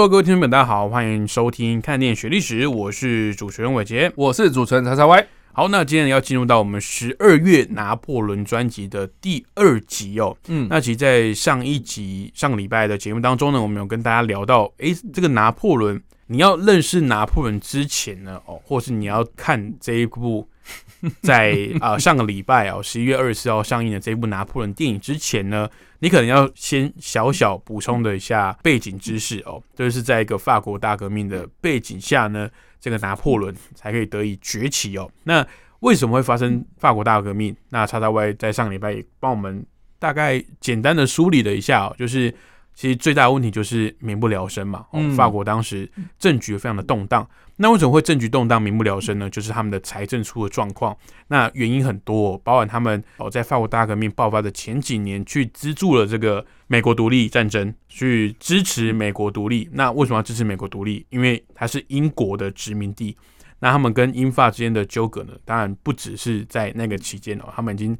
Hello，各位听众们，大家好，欢迎收听《看电影学历史》，我是主持人伟杰。我是主持人叉叉 Y。好，那今天要进入到我们十二月拿破仑专辑的第二集哦。嗯，那其实，在上一集上个礼拜的节目当中呢，我们有跟大家聊到，诶，这个拿破仑，你要认识拿破仑之前呢，哦，或是你要看这一部 在啊、上个礼拜哦，十一月二十四号上映的这一部拿破仑电影之前呢，你可能要先小小补充的一下背景知识哦，就是在一个法国大革命的背景下呢，这个拿破仑才可以得以崛起哦。那为什么会发生法国大革命？那叉叉 Y 在上个礼拜也帮我们大概简单的梳理了一下哦，就是其实最大的问题就是民不聊生嘛。法国当时政局非常的动荡。那为什么会政局动荡、民不聊生呢？就是他们的财政出了状况。那原因很多、哦，包含他们哦在法国大革命爆发的前几年去资助了这个美国独立战争，去支持美国独立。那为什么要支持美国独立？因为它是英国的殖民地。那他们跟英法之间的纠葛呢，当然不只是在那个期间哦，他们已经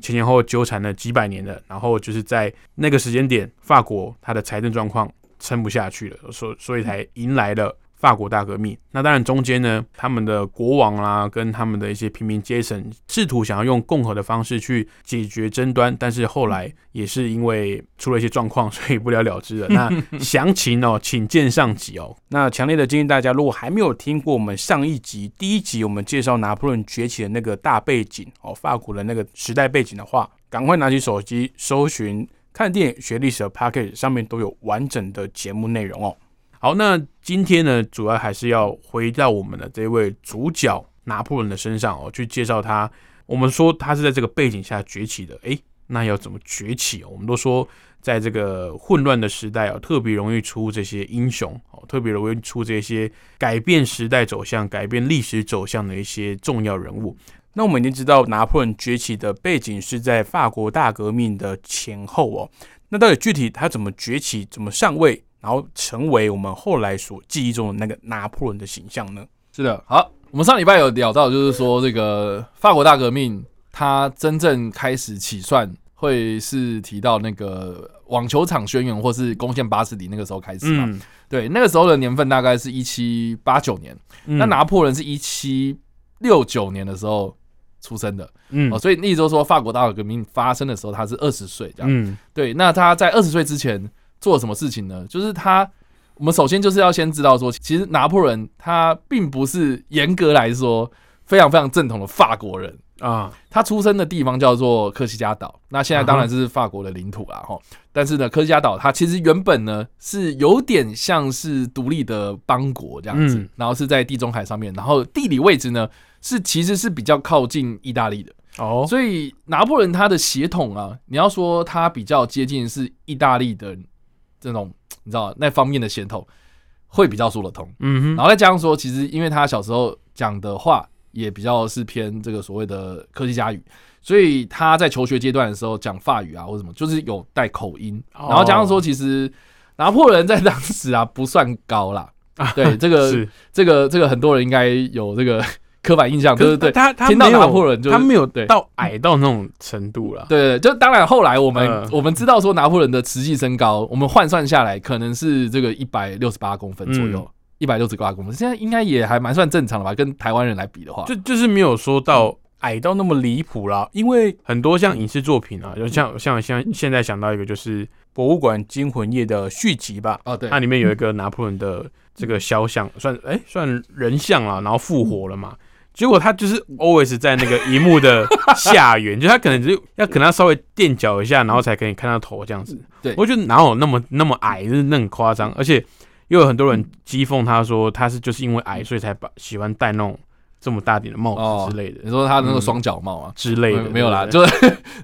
前前后后纠缠了几百年的。然后就是在那个时间点，法国它的财政状况撑不下去了，所所以才迎来了法国大革命。那当然中间呢，他们的国王啦，跟他们的一些平民阶层，试图想要用共和的方式去解决争端，但是后来也是因为出了一些状况，所以不了了之了。那详情哦，请见上集哦。那强烈的建议大家，如果还没有听过我们上一集第一集，我们介绍拿破仑崛起的那个大背景哦，法国的那个时代背景的话，赶快拿起手机搜寻看电影学历史的 p a c k a g e 上面都有完整的节目内容哦。好，那今天呢，主要还是要回到我们的这位主角拿破仑的身上哦，去介绍他。我们说他是在这个背景下崛起的，诶，那要怎么崛起？我们都说，在这个混乱的时代哦，特别容易出这些英雄哦，特别容易出这些改变时代走向、改变历史走向的一些重要人物。那我们已经知道拿破仑崛起的背景是在法国大革命的前后哦。那到底具体他怎么崛起、怎么上位，然后成为我们后来所记忆中的那个拿破仑的形象呢？是的，好，我们上礼拜有聊到，就是说这个法国大革命它真正开始起算，会是提到那个网球场宣言或是攻陷巴士底那个时候开始嘛？嗯，对，那个时候的年份大概是一七八九年，嗯那拿破仑是一七六九年的时候出生的嗯哦，所以那时候说法国大革命发生的时候他是二十岁这样。嗯对，那他在二十岁之前做了什么事情呢？就是他，我们首先就是要先知道说，其实拿破仑他并不是严格来说非常非常正统的法国人。啊他出生的地方叫做科西嘉岛，那现在当然是法国的领土啦，哈。但是呢，科西嘉岛它其实原本呢是有点像是独立的邦国这样子，嗯然后是在地中海上面，然后地理位置呢是其实是比较靠近意大利的。哦所以拿破仑他的血统啊，你要说他比较接近是意大利的这种，你知道那方面的血统会比较说得通。嗯哼然后再加上说，其实因为他小时候讲的话也比较是偏这个所谓的科技家语，所以他在求学阶段的时候讲法语啊或什么，就是有带口音。哦然后加上说，其实拿破仑在当时啊不算高啦。对这个是，这个这个很多人应该有这个刻板印象，对对对。他他听到没有拿破仑就是他没有对到矮到那种程度了。对，就当然后来我们、嗯我们知道说拿破仑的实际身高，我们换算下来可能是这个一百六十八公分左右，一百六十八公分，现在应该也还蛮算正常的吧？跟台湾人来比的话，就就是没有说到矮到那么离谱啦，因为很多像影视作品啊，就像像像现在想到一个就是《博物馆惊魂夜》的续集吧，哦对它里面有一个拿破仑的这个肖像，算哎、算人像啊，然后复活了嘛。结果他就是 always 在那个荧幕的 下缘，就他可能就是要可能要稍微垫脚一下，然后才可以看到头这样子。对我觉得哪有那么那么矮，就是那很夸张，而且又有很多人讥讽他说他是就是因为矮，所以才把喜欢戴那种这么大顶的帽哦子之类的、你说他的那个双脚帽啊？之类的，没有啦，就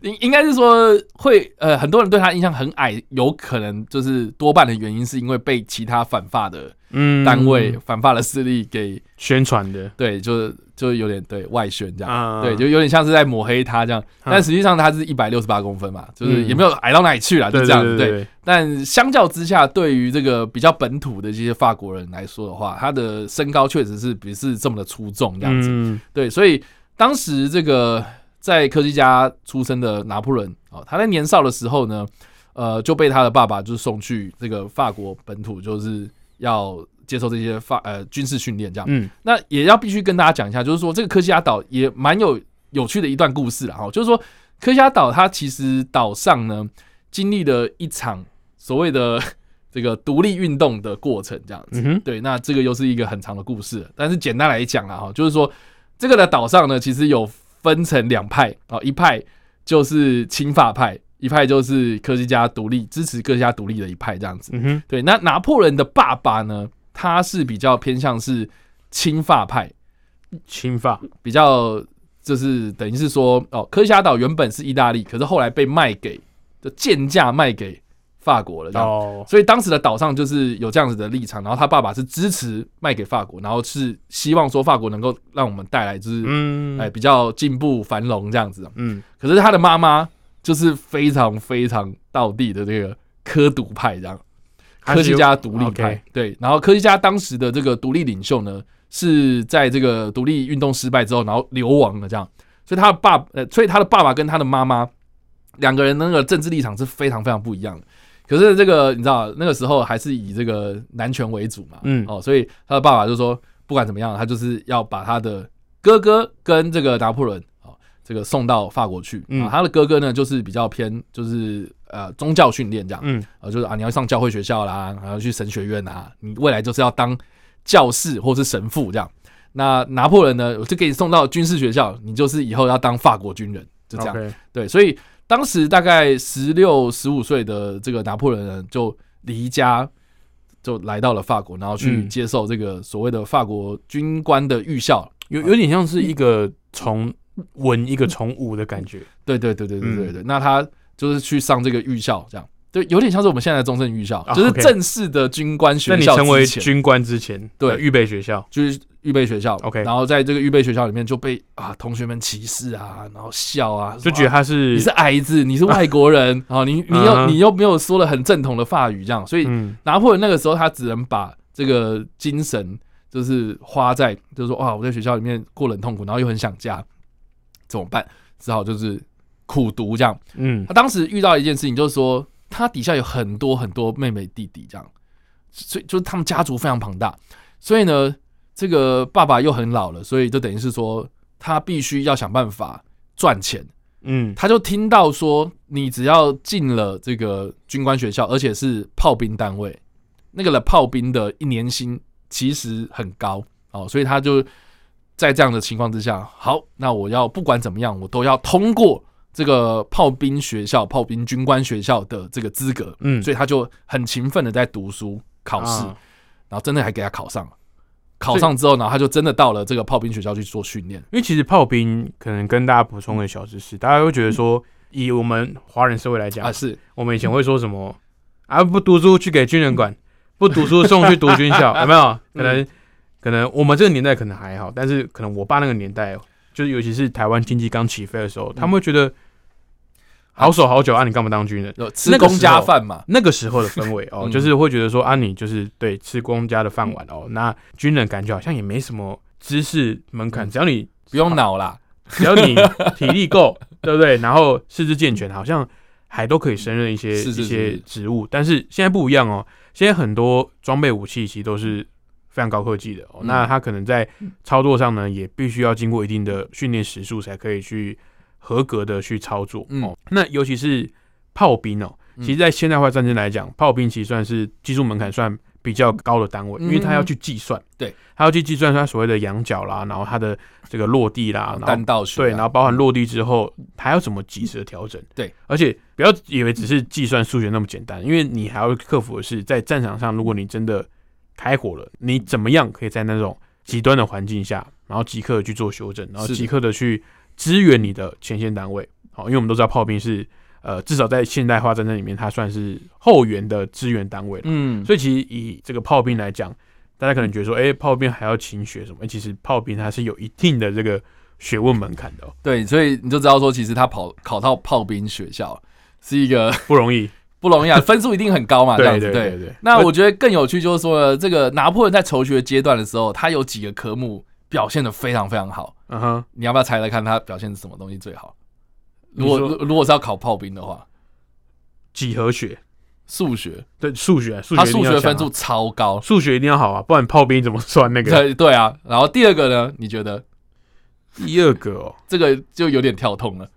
应应该是说会呃，很多人对他印象很矮，有可能就是多半的原因是因为被其他反发的嗯。单位、反法的势力给宣传的。对，就就有点对外宣这样，啊。对，就有点像是在抹黑他这样。但实际上他是一百六十八公分嘛，就是嗯。也没有矮到哪里去啦，就对这样子。对，对对，但相较之下，对于这个比较本土的这些法国人来说的话，他的身高确实是不是这么的出众这样子。嗯。对，所以当时这个在科技家出生的拿破仑哦，他在年少的时候呢，呃，就被他的爸爸就是送去这个法国本土，就是要接受这些发呃军事训练这样。嗯那也要必须跟大家讲一下，就是说这个科西嘉岛也蛮有有趣的一段故事了。哈，就是说科西嘉岛它其实岛上呢经历了一场所谓的 这个独立运动的过程，这样子。嗯，对，那这个又是一个很长的故事，但是简单来讲啊，哈，就是说这个的岛上呢，其实有分成两派啊，一派就是亲法派，一派就是科西嘉独立支持科西嘉独立的一派这样子。嗯哼，对，那拿破仑的爸爸呢，他是比较偏向是亲法派，亲法，比较就是等于是说，哦，科西嘉岛原本是意大利，可是后来被卖给就贱价卖给法国了。哦，所以当时的岛上就是有这样子的立场，然后他爸爸是支持卖给法国，然后是希望说法国能够让我们带来就是、嗯，哎比较进步繁荣这样子。嗯，可是他的妈妈就是非常非常道地的这个科独派这样，科学家独立派对，然后科学家当时的这个独立领袖呢是在这个独立运动失败之后，然后流亡了这样，所以他的爸呃，所以他的爸爸跟他的妈妈两个人那个政治立场是非常非常不一样的。可是这个你知道那个时候还是以这个男权为主嘛，嗯。哦，所以他的爸爸就说不管怎么样，他就是要把他的哥哥跟这个拿破仑哦，这个送到法国去。嗯啊，他的哥哥呢就是比较偏就是呃宗教训练这样，嗯，呃，就是啊，你要上教会学校啦，然后去神学院啊，你未来就是要当教士或是神父这样。那拿破仑呢，我就给你送到军事学校，你就是以后要当法国军人，就这样。对，所以当时大概十六、十五岁的这个拿破仑呢，就离家就来到了法国，然后去嗯接受这个所谓的法国军官的预校。有有点像是一个从文一个从武的感觉，对对对对对对嗯。对，那他就是去上这个预校，这样。对，有点像是我们现在的中正预校，啊就是正式的军官学校那你成为军官之前，对。呃预备学校，就是预备学校 OK 然后在这个预备学校里面就被啊同学们歧视啊，然后笑啊，就觉得啊他是你是矮子，你是外国人，然 后你你嗯又哼你又没有说了很正统的法语，这样，所以嗯。拿破仑那个时候他只能把这个精神就是花在就是说哇我在学校里面过得很痛苦，然后又很想家，怎么办？只好就是苦读这样。嗯他当时遇到一件事情，就是说他底下有很多很多妹妹弟弟这样，所以就是他们家族非常庞大，所以呢，这个爸爸又很老了，所以就等于是说他必须要想办法赚钱。嗯他就听到说，你只要进了这个军官学校，而且是炮兵单位，那个的炮兵的一年薪其实很高哦，所以他就在这样的情况之下，好，那我要不管怎么样，我都要通过这个炮兵学校、炮兵军官学校的这个资格，嗯，所以他就很勤奋的在读书考试，啊然后真的还给他考上了。考上之后，呢他就真的到了这个炮兵学校去做训练。因为其实炮兵可能跟大家补充个小知识，大家会觉得说，以我们华人社会来讲啊，，是我们以前会说什么啊，不读书去给军人管，不读书送去读军校，有没有？可能可能我们这个年代可能还好，但是可能我爸那个年代，就是尤其是台湾经济刚起飞的时候，他们会觉得好手好脚啊，你干嘛当军人？有吃公家饭嘛？那个时候的氛围哦，嗯就是会觉得说啊，你就是对吃公家的饭碗哦，那军人感觉好像也没什么知识门槛，嗯只要你不用脑啦，只要你体力够，对不对？然后四肢健全，好像还都可以胜任一些一些职务。但是现在不一样哦，现在很多装备武器其实都是非常高科技的哦。嗯。那它可能在操作上呢，也必须要经过一定的训练时数，才可以去合格的去操作嗯。哦。那尤其是炮兵哦，嗯。其实，在现代化战争来讲，炮兵其实算是技术门槛算比较高的单位，因为他要去计算，嗯对，他要去计算他所谓的仰角啦，然后他的这个落地啦，然后单道对，然后包含落地之后，还要怎么及时的调整？对，而且不要以为只是计算数学那么简单，因为你还要克服的是在战场上，如果你真的开火了，你怎么样可以在那种极端的环境下，然然后即刻去做修正，然后即刻的去支援你的前线单位。好，因为我们都知道炮兵是呃，至少在现代化战争里面，它算是后援的支援单位了。嗯，所以其实以这个炮兵来讲，大家可能觉得说，哎、炮兵还要勤学什么？其实炮兵它是有一定的这个学问门槛的、哦，对，所以你就知道说，其实他跑考到炮兵学校是一个不容易。不容易啊，分数一定很高嘛，这样子对对对对。那我觉得更有趣就是说呢，这个拿破仑在求学阶段的时候，他有几个科目表现的非常非常好。嗯哼，你要不要猜猜看他表现是什么东西最好？如果如如果是要考炮兵的话，几何学，数学，对数学，数学他数学分数超高。数学一定要好啊，不然炮兵怎么算那个？对对啊，然后第二个呢？你觉得第二个哦，这个就有点跳痛了？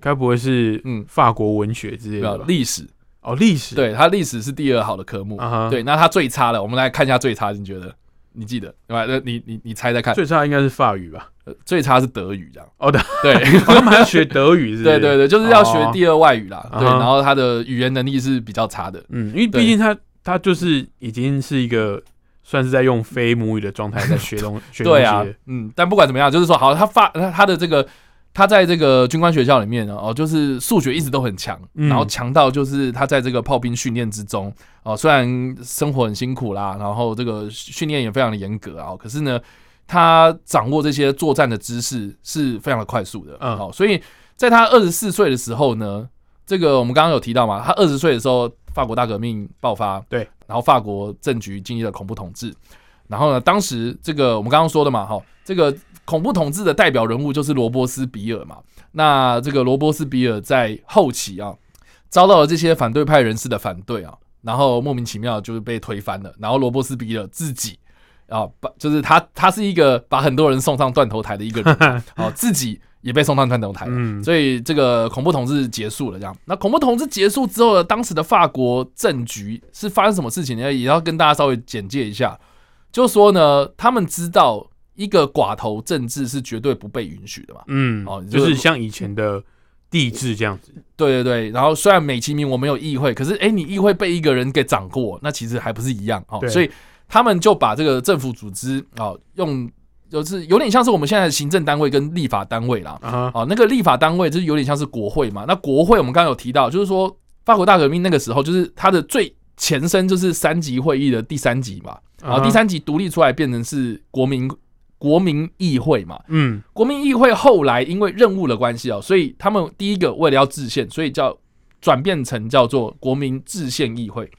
该不会是嗯法国文学之类的吧？历史，哦，历史，对它历史是第二好的科目。对，那它最差的，我们来看一下最差，你觉得？你记得对吧？那你你你猜猜看，最差应该是法语吧？呃最差是德语这样。哦的，对他们 还要学德语，是？对对对，就是要学第二外语啦。对，然后他的语言能力是比较差的。嗯，因为毕竟他他就是已经是一个算是在用非母语的状态在学东 学东对啊西，嗯，但不管怎么样，就是说，好，他发他他的这个他在这个军官学校里面呢，哦，就是数学一直都很强，嗯。然后强到就是他在这个炮兵训练之中，哦，虽然生活很辛苦啦，然后这个训练也非常的严格啊，可是呢，他掌握这些作战的知识是非常的快速的，嗯。哦，所以在他二十四岁的时候呢，这个我们刚刚有提到嘛，他二十岁的时候，法国大革命爆发，对，然后法国政局经历了恐怖统治，然后呢，当时这个我们刚刚说的嘛，哈，这个恐怖统治的代表人物就是罗伯斯比尔嘛。那这个罗伯斯比尔在后期啊，遭到了这些反对派人士的反对啊，然后莫名其妙就是被推翻了。然后罗伯斯比尔自己啊，把就是他他是一个把很多人送上断头台的一个人 啊，哦，自己也被送上断头台。嗯，所以这个恐怖统治结束了，这样。那恐怖统治结束之后呢，当时的法国政局是发生什么事情呢？也要跟大家稍微简介一下。就说呢，他们知道一个寡头政治是绝对不被允许的嘛。嗯，哦就是像以前的帝制这样子，对对对，然后虽然美其名我没有议会，可是哎，你议会被一个人给掌过，那其实还不是一样哦。所以他们就把这个政府组织哦，用就是有点像是我们现在的行政单位跟立法单位啦。啊那个立法单位就是有点像是国会嘛。那国会我们刚刚有提到，就是说法国大革命那个时候，就是它的最前身就是三级会议的第三级嘛。然后第三级独立出来变成是国民国民议会嘛。嗯国民议会后来因为任务的关系哦，所以他们第一个为了要制宪，所以叫转变成叫做国民制宪议会。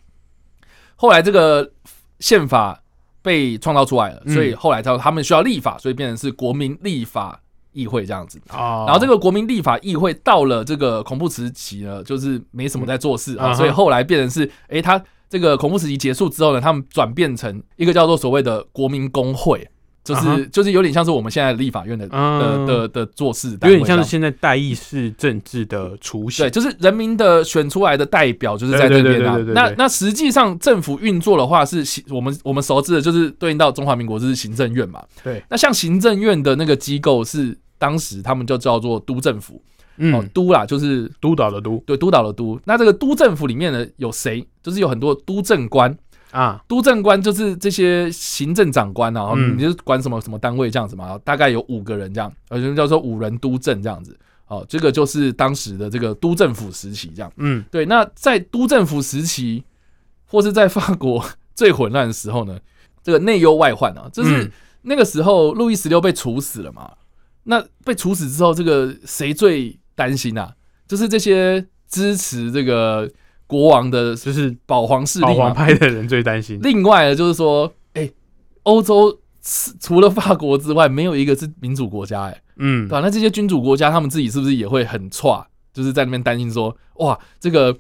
后来这个宪法被创造出来了，嗯所以后来他他们需要立法，所以变成是国民立法议会这样子。哦，然后这个国民立法议会到了这个恐怖时期呢，就是没什么在做事啊，所以后来变成是，诶，他这个恐怖时期结束之后呢，他们转变成一个叫做所谓的国民工会，就是、就是有点像是我们现在立法院的、嗯。的的的做事有点像是现在代议式政治的雏形对，，就是人民的选出来的代表，就是在这边啊。那那实际上政府运作的话，是行我们我们熟知的，就是对应到中华民国就是行政院嘛。对，那像行政院的那个机构是当时他们就叫做都政府，哦嗯，，都啦，就是督导的督。对督导的督。那这个都政府里面呢有谁？就是有很多督政官，啊，督政官就是这些行政长官啊，嗯你就管什么什么单位这样子嘛，大概有五个人这样，呃，就叫做五人督政这样子。哦，这个就是当时的这个督政府时期这样。嗯对，那在督政府时期，或是在法国最混乱的时候呢，这个内忧外患啊，就是嗯那个时候路易十六被处死了嘛。那被处死之后，这个谁最担心啊？就是这些支持这个国王的就是保皇势保皇。派的人最担心，另外呢，就是说，哎、欧洲除除了法国之外，没有一个是民主国家、哎。嗯对吧、那这些君主国家，他们自己是不是也会很差？就是在那边担心说，哇，这个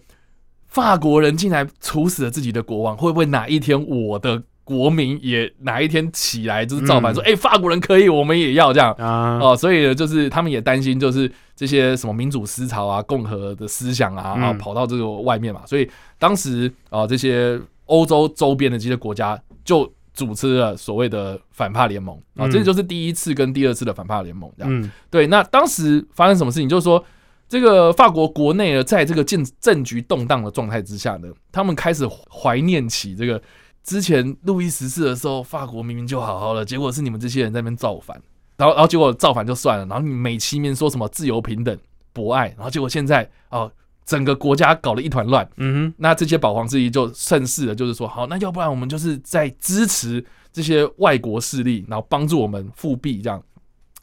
法国人竟然处死了自己的国王，会不会哪一天我的国民也哪一天起来就是造反，嗯说，哎、法国人可以，我们也要这样啊，哦？所以呢，就是他们也担心，就是这些什么民主思潮啊、共和的思想啊，嗯啊跑到这个外面嘛。所以当时啊、这些欧洲周边的这些国家就组织了所谓的反叛联盟啊，嗯这就是第一次跟第二次的反叛联盟这样。嗯对，那当时发生什么事情？就是说，这个法国国内呢，在这个政政局动荡的状态之下呢，他们开始怀念起这个之前路易十四的时候，法国明明就好好的，结果是你们这些人在那边造反，然后然后结果造反就算了，然后你美其名说什么自由平等博爱，然后结果现在哦。整个国家搞了一团乱，嗯哼那这些保皇之一就趁势的，就是说，好，那要不然我们就是在支持这些外国势力，然后帮助我们复辟这样。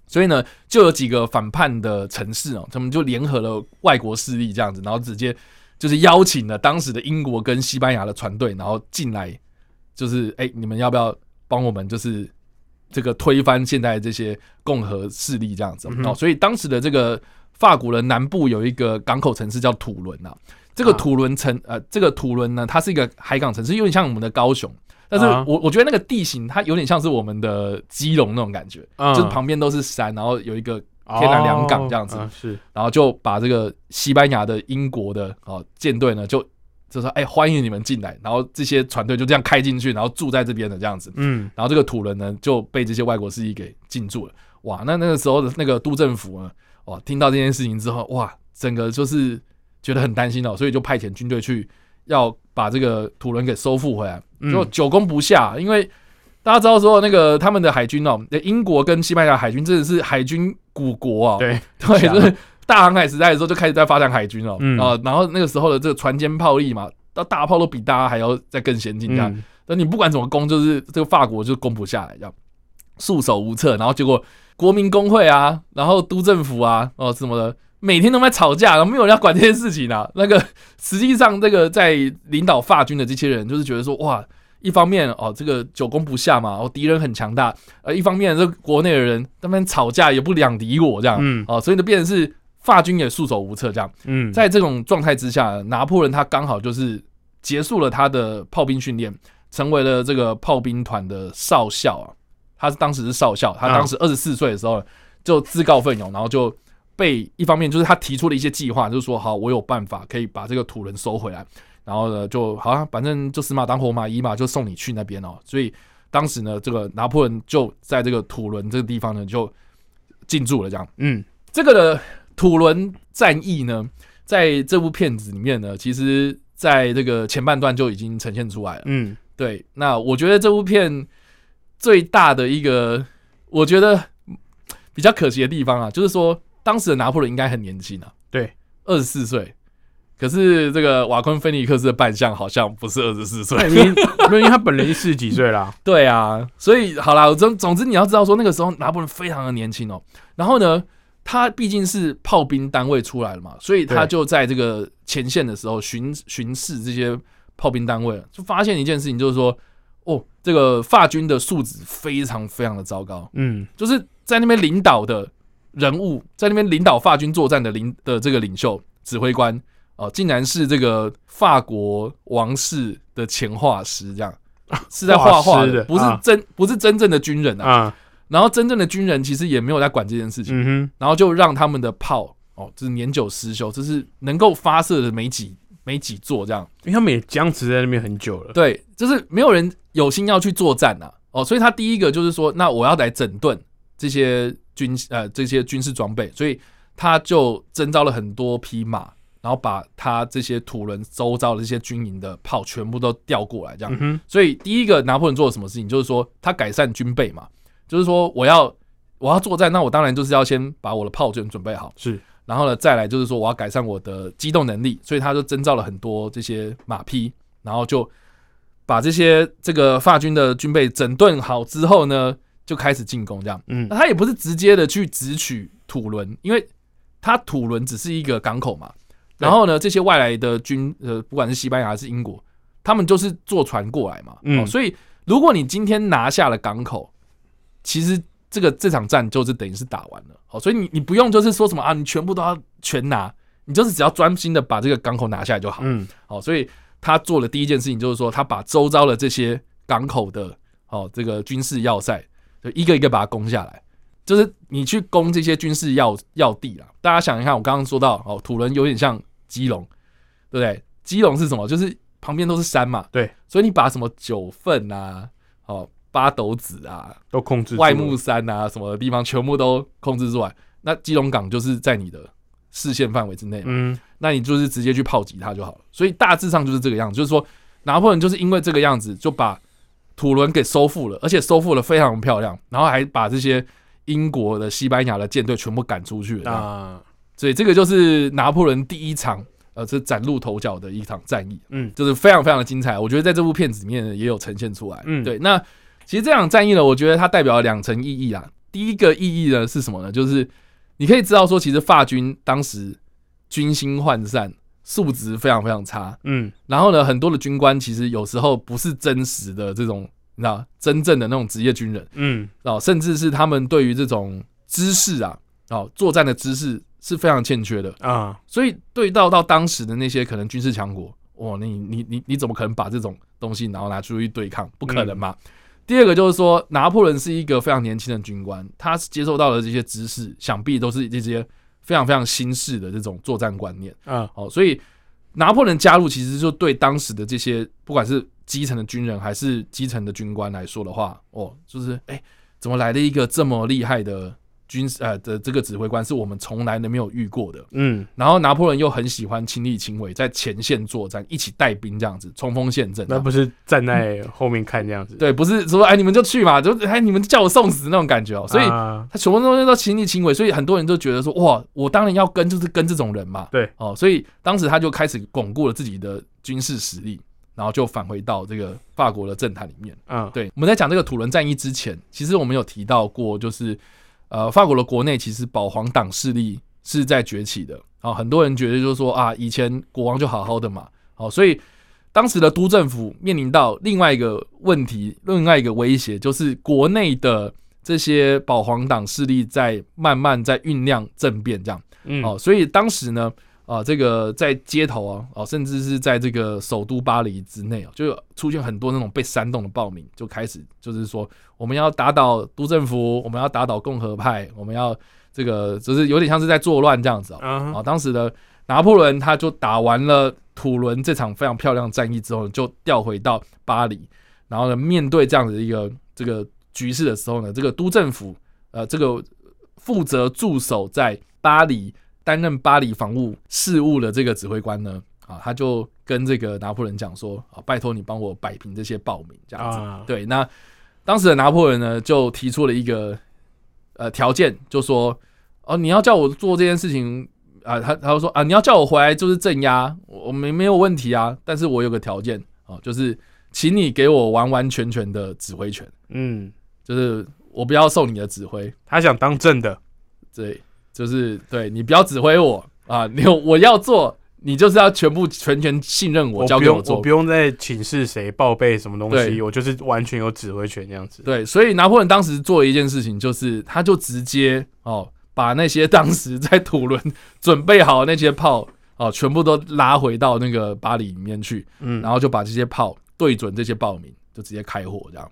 所以呢，就有几个反叛的城市哦，他们就联合了外国势力这样子，然后直接就是邀请了当时的英国跟西班牙的船队，然后进来，就是哎、你们要不要帮我们就是这个推翻现在这些共和势力这样子、嗯哦？所以当时的这个法国的南部有一个港口城市叫土伦啊，这个啊土伦城呃，这个土伦呢，它是一个海港城市，有点像我们的高雄。但是啊。我我觉得那个地形它有点像是我们的基隆那种感觉，嗯就是旁边都是山，然后有一个天然良港这样子。是，然后就把这个西班牙的、英国的哦舰队呢，就就说哎欢迎你们进来，然后这些船队就这样开进去，然后住在这边的这样子，嗯。然后这个土人呢就被这些外国势力给进驻了。哇，那那个时候的那个都政府呢，哇，听到这件事情之后，哇，整个就是觉得很担心哦，所以就派遣军队去要把这个土人给收复回来，嗯。就久攻不下，因为。大家知道说那个他们的海军哦，英国跟西班牙海军真的是海军古国哦，对，对，是大航海时代的时候就开始在发展海军了，嗯啊，然后那个时候的这个船坚炮利嘛，到大炮都比大家还要再更先进这样。嗯那、你不管怎么攻，就是这个法国就攻不下来，这样束手无策。然后结果国民工会啊，然后都政府啊，哦什么的，每天都在吵架，然后没有人要管这件事情啊。那个实际上，这个在领导法军的这些人，就是觉得说，哇，一方面哦，这个久攻不下嘛，哦，敌人很强大，呃，一方面这国内的人他们吵架也不两敌我这样，嗯哦，所以就变成是法军也束手无策这样。嗯，在这种状态之下，拿破仑他刚好就是结束了他的炮兵训练，成为了这个炮兵团的少校啊。他是当时是少校，他当时二十四岁的时候就自告奋勇，然后就被一方面就是他提出了一些计划，就是说好，我有办法可以把这个土人收回来，然后呢就好像反正就死马当活马医嘛，就送你去那边哦。所以当时呢，这个拿破仑就在这个土伦这个地方呢就进驻了，这样。嗯这个的土伦战役呢，在这部片子里面呢，其实在这个前半段就已经呈现出来了。嗯。对，那我觉得这部片最大的一个，我觉得比较可惜的地方啊，就是说当时的拿破仑应该很年轻啊，对，二十四岁。可是这个瓦昆菲尼克斯的扮相好像不是二十四岁，对，因为 因为他本人四十几岁啦，对啊，所以好啦，总总之你要知道说那个时候拿破仑非常的年轻哦，然后呢，他毕竟是炮兵单位出来了嘛，所以他就在这个前线的时候巡巡视这些炮兵单位，就发现一件事情，就是说，哦，这个法军的素质非常非常的糟糕，嗯。就是在那边领导的人物，在那边领导法军作战的领的这个领袖指挥官哦、竟然是这个法国王室的前画师，这样是在画画 不是啊真不是真正的军人啊。啊，然后真正的军人其实也没有在管这件事情，嗯哼，然后就让他们的炮哦，就是年久失修，就是能够发射的没几没几座这样。因为他们也僵持在那边很久了，对，就是没有人有心要去作战呐、哦，所以他第一个就是说，那我要来整顿这些军呃这些军事装备，所以他就征召了很多匹马，然后把他这些土人周遭的这些军营的炮全部都调过来，这样。嗯，所以第一个拿破仑做了什么事情，就是说他改善军备嘛，就是说我要我要作战，那我当然就是要先把我的炮阵准备好，是，然后呢，再来就是说我要改善我的机动能力，所以他就征召了很多这些马匹，然后就把这些这个法军的军备整顿好之后呢，就开始进攻这样。嗯那他也不是直接的去直取土伦，因为他土伦只是一个港口嘛。然后呢，这些外来的军呃，不管是西班牙还是英国，他们就是坐船过来嘛。嗯哦，所以如果你今天拿下了港口，其实这个这场战就是等于是打完了。哦，所以你你不用就是说什么啊，你全部都要全拿，你就是只要专心的把这个港口拿下来就好。嗯好，所以他做的第一件事情就是说，他把周遭的这些港口的哦这个军事要塞，就一个一个把它攻下来。就是你去攻这些军事要要地啦。大家想一看，我刚刚说到哦，土伦有点像基隆，对不对？基隆是什么？就是旁边都是山嘛。对，所以你把什么九份啊、哦八斗子啊、都控制住外木山啊什么的地方全部都控制住来，那基隆港就是在你的视线范围之内嘛。嗯那你就是直接去炮击它就好了。所以大致上就是这个样子，就是说拿破仑就是因为这个样子，就把土伦给收复了，而且收复的非常漂亮，然后还把这些英国的、西班牙的舰队全部赶出去了。啊，所以这个就是拿破仑第一场呃，这崭露头角的一场战役，嗯就是非常非常的精彩。我觉得在这部片子里面也有呈现出来。嗯对。那其实这场战役呢，我觉得它代表了两层意义啊。第一个意义呢是什么呢？就是你可以知道说，其实法军当时军心涣散，素质非常非常差。嗯然后呢，很多的军官其实有时候不是真实的这种，你知道，真正的那种职业军人。嗯哦，甚至是他们对于这种知识啊，哦，作战的知识是非常欠缺的。啊，所以对到到当时的那些可能军事强国，哇，你你你你怎么可能把这种东西然后拿出去对抗？不可能嘛。第二个就是说，拿破仑是一个非常年轻的军官，他接受到的这些知识，想必都是这些非常非常新式的这种作战观念。啊，哦，所以拿破仑加入，其实就对当时的这些不管是基层的军人还是基层的军官来说的话，哦，就是哎、怎么来了一个这么厉害的军呃的这个指挥官，是我们从来都没有遇过的。嗯然后拿破仑又很喜欢亲力亲为，在前线作战，一起带兵这样子冲锋陷阵。那不是站在后面看这样子，对，不是说哎你们就去嘛，就哎你们叫我送死那种感觉哦。所以啊他全部东西都亲力亲为，所以很多人都觉得说哇，我当然要跟就是跟这种人嘛。对，哦，所以当时他就开始巩固了自己的军事实力，然后就返回到这个法国的政坛里面。嗯对，我们在讲这个土伦战役之前，其实我们有提到过，就是呃，法国的国内其实保皇党势力是在崛起的。啊、很多人觉得就是说啊，以前国王就好好的嘛，好、所以当时的都政府面临到另外一个问题，另外一个威胁，就是国内的这些保皇党势力在慢慢在酝酿政变，这样。嗯。哦，所以当时呢，啊、这个在街头啊，哦，甚至是在这个首都巴黎之内啊，就有出现很多那种被煽动的暴民，就开始就是说，我们要打倒都政府，我们要打倒共和派，我们要这个，就是有点像是在作乱这样子哦。啊啊，当时的拿破仑他就打完了土伦这场非常漂亮的战役之后，就调回到巴黎，然后呢，面对这样的一个这个局势的时候呢，这个都政府呃，这个负责驻守在巴黎担任巴黎防务事务的这个指挥官呢，啊，他就跟这个拿破仑讲说，啊，拜托你帮我摆平这些暴民这样子。啊。对，那当时的拿破仑呢，就提出了一个呃条件，就说哦，你要叫我做这件事情啊，他他就说啊，你要叫我回来就是镇压，我我没没有问题啊，但是我有个条件啊、就是请你给我完完全全的指挥权，嗯，就是我不要受你的指挥，他想当正的，对，就是对你不要指挥我啊，你我要做，你就是要全部全权信任我，我交给我做我不。用再请示谁报备什么东西，我就是完全有指挥权这样子。对，所以拿破仑当时做一件事情，就是他就直接哦，把那些当时在土伦准备好的那些炮哦，全部都拉回到那个巴黎里面去，嗯，然后就把这些炮对准这些暴民，就直接开火这样。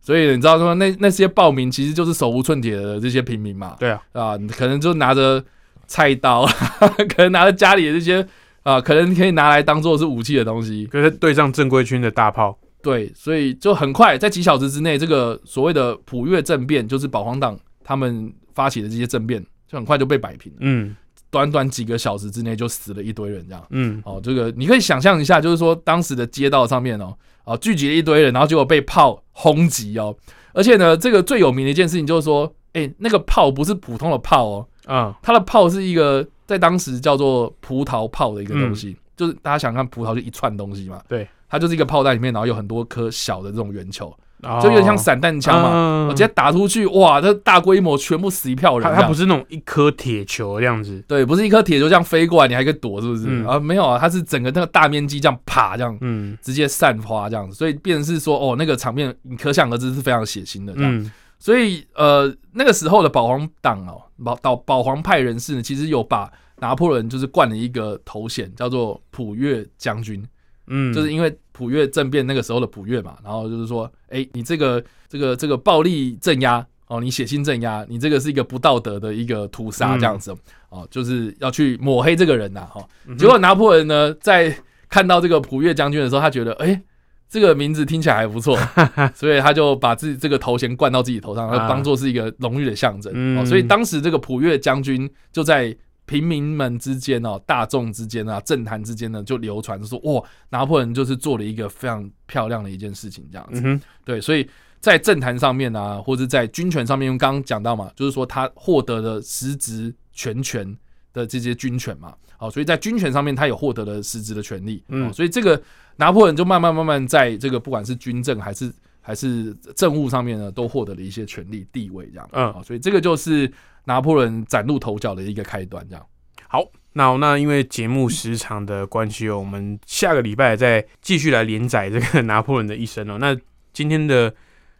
所以你知道说那那些暴民其实就是手无寸铁的这些平民嘛，对啊，啊，可能就拿着菜刀，可能拿着家里的这些啊，可能可以拿来当做是武器的东西，可是对上正规军的大炮，对，所以就很快在几小时之内，这个所谓的普越政变，就是保皇党他们发起的这些政变，就很快就被摆平了。嗯。短短几个小时之内就死了一堆人，这样。嗯。哦，这个你可以想象一下，就是说当时的街道上面哦，啊聚集了一堆人，然后结果被炮轰击哦，而且呢，这个最有名的一件事情就是说，哎、那个炮不是普通的炮哦，啊它的炮是一个在当时叫做葡萄炮的一个东西，就是大家想看葡萄就一串东西嘛，嗯对，它就是一个炮弹里面，然后有很多颗小的这种圆球，哦就有点像散弹枪嘛，直接打出去，哇，这大规模全部死一票人它它不是那种一颗铁球这样子，对，不是一颗铁球这样飞过来，你还可以躲，是不是？嗯。啊，没有啊，它是整个那个大面积这样啪这样嗯。直接散花这样子，所以变成是说，哦，那个场面你可想而知是非常血腥的这样。嗯。所以呃，那个时候的保皇党哦，保保保皇派人士呢，其实有把拿破仑就是冠了一个头衔，叫做普越将军，嗯，就是因为普越政变那个时候的普越嘛，然后就是说，哎、你这个这个这个暴力镇压哦，你血腥镇压，你这个是一个不道德的一个屠杀嗯。这样子、哦，就是要去抹黑这个人呐、哈、哦。嗯结果拿破仑呢，在看到这个普越将军的时候，他觉得，哎、这个名字听起来还不错，所以他就把自己这个头衔冠到自己头上，啊。他当做是一个荣誉的象征。嗯。哦，所以当时这个普越将军就在平民们之间哦，大众之间啊，政坛之间呢，就流传说，哇，拿破仑就是做了一个非常漂亮的一件事情，这样子。嗯，对，所以在政坛上面啊，或者在军权上面，因为刚刚讲到嘛，就是说他获得了实质全权的这些军权嘛，好，所以在军权上面他也获得了实质的权利，嗯嗯，所以这个拿破仑就慢慢慢慢在这个不管是军政还是还是政务上面呢，都获得了一些权力地位，这样，嗯啊，所以这个就是拿破仑崭露头角的一个开端，这样。好，那那因为节目时长的关系哦，我们下个礼拜再继续来连载这个 拿破仑的一生哦。那今天的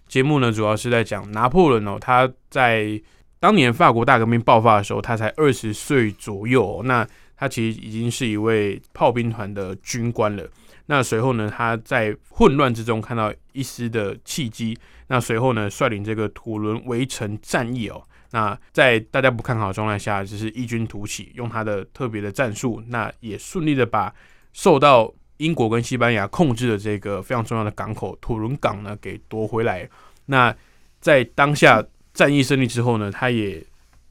节目呢，主要是在讲拿破仑哦，他在当年法国大革命爆发的时候，他才二十岁左右、哦。那他其实已经是一位炮兵团的军官了。那随后呢，他在混乱之中看到一丝的契机，那随后呢，率领这个土伦围城战役哦，那在大家不看好的状态下，就是异军突起，用他的特别的战术，那也顺利的把受到英国跟西班牙控制的这个非常重要的港口土伦港呢给夺回来。那在当下战役胜利之后呢，他也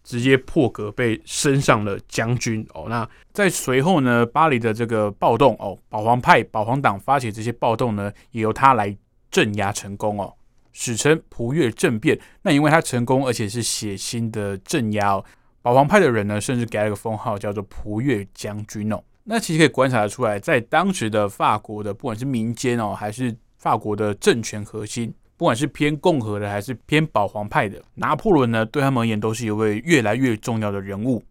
直接破格被升上了将军哦。那在随后呢，巴黎的这个暴动哦，保皇派、保皇党发起这些暴动呢，也由他来镇压成功哦。史称普越政变。那因为他成功，而且是血腥的镇压哦，保皇派的人呢，甚至给他一个封号叫做普越将军哦。那其实可以观察得出来，在当时的法国的不管是民间哦，还是法国的政权核心，不管是偏共和的还是偏保皇派的，拿破仑呢，对他们而言都是一位越来越重要的人物。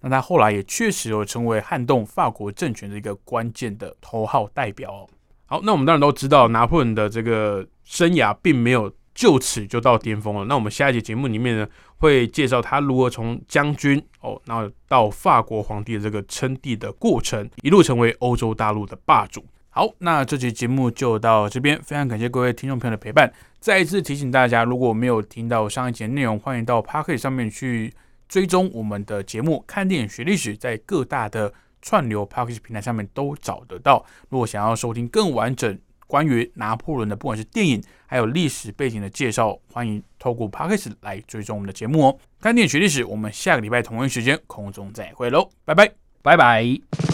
那他后来也确实有成为撼动法国政权的一个关键的头号代表哦。好，那我们当然都知道，拿破仑的这个生涯并没有就此就到巅峰了。那我们下一节节目里面呢，会介绍他如何从将军哦，然后到法国皇帝的这个称帝的过程，一路成为欧洲大陆的霸主。好，那这期节目就到这边，非常感谢各位听众朋友的陪伴。再一次提醒大家，如果没有听到上一节内容，欢迎到 p a r k e t 上面去追踪我们的节目，看电影学历史，在各大的串流 p a r k e t 平台上面都找得到。如果想要收听更完整关于拿破仑的，不管是电影还有历史背景的介绍，欢迎透过 p a r k e t 来追踪我们的节目哦。看电影学历史，我们下个礼拜同一时间空中再会喽，拜拜。拜拜。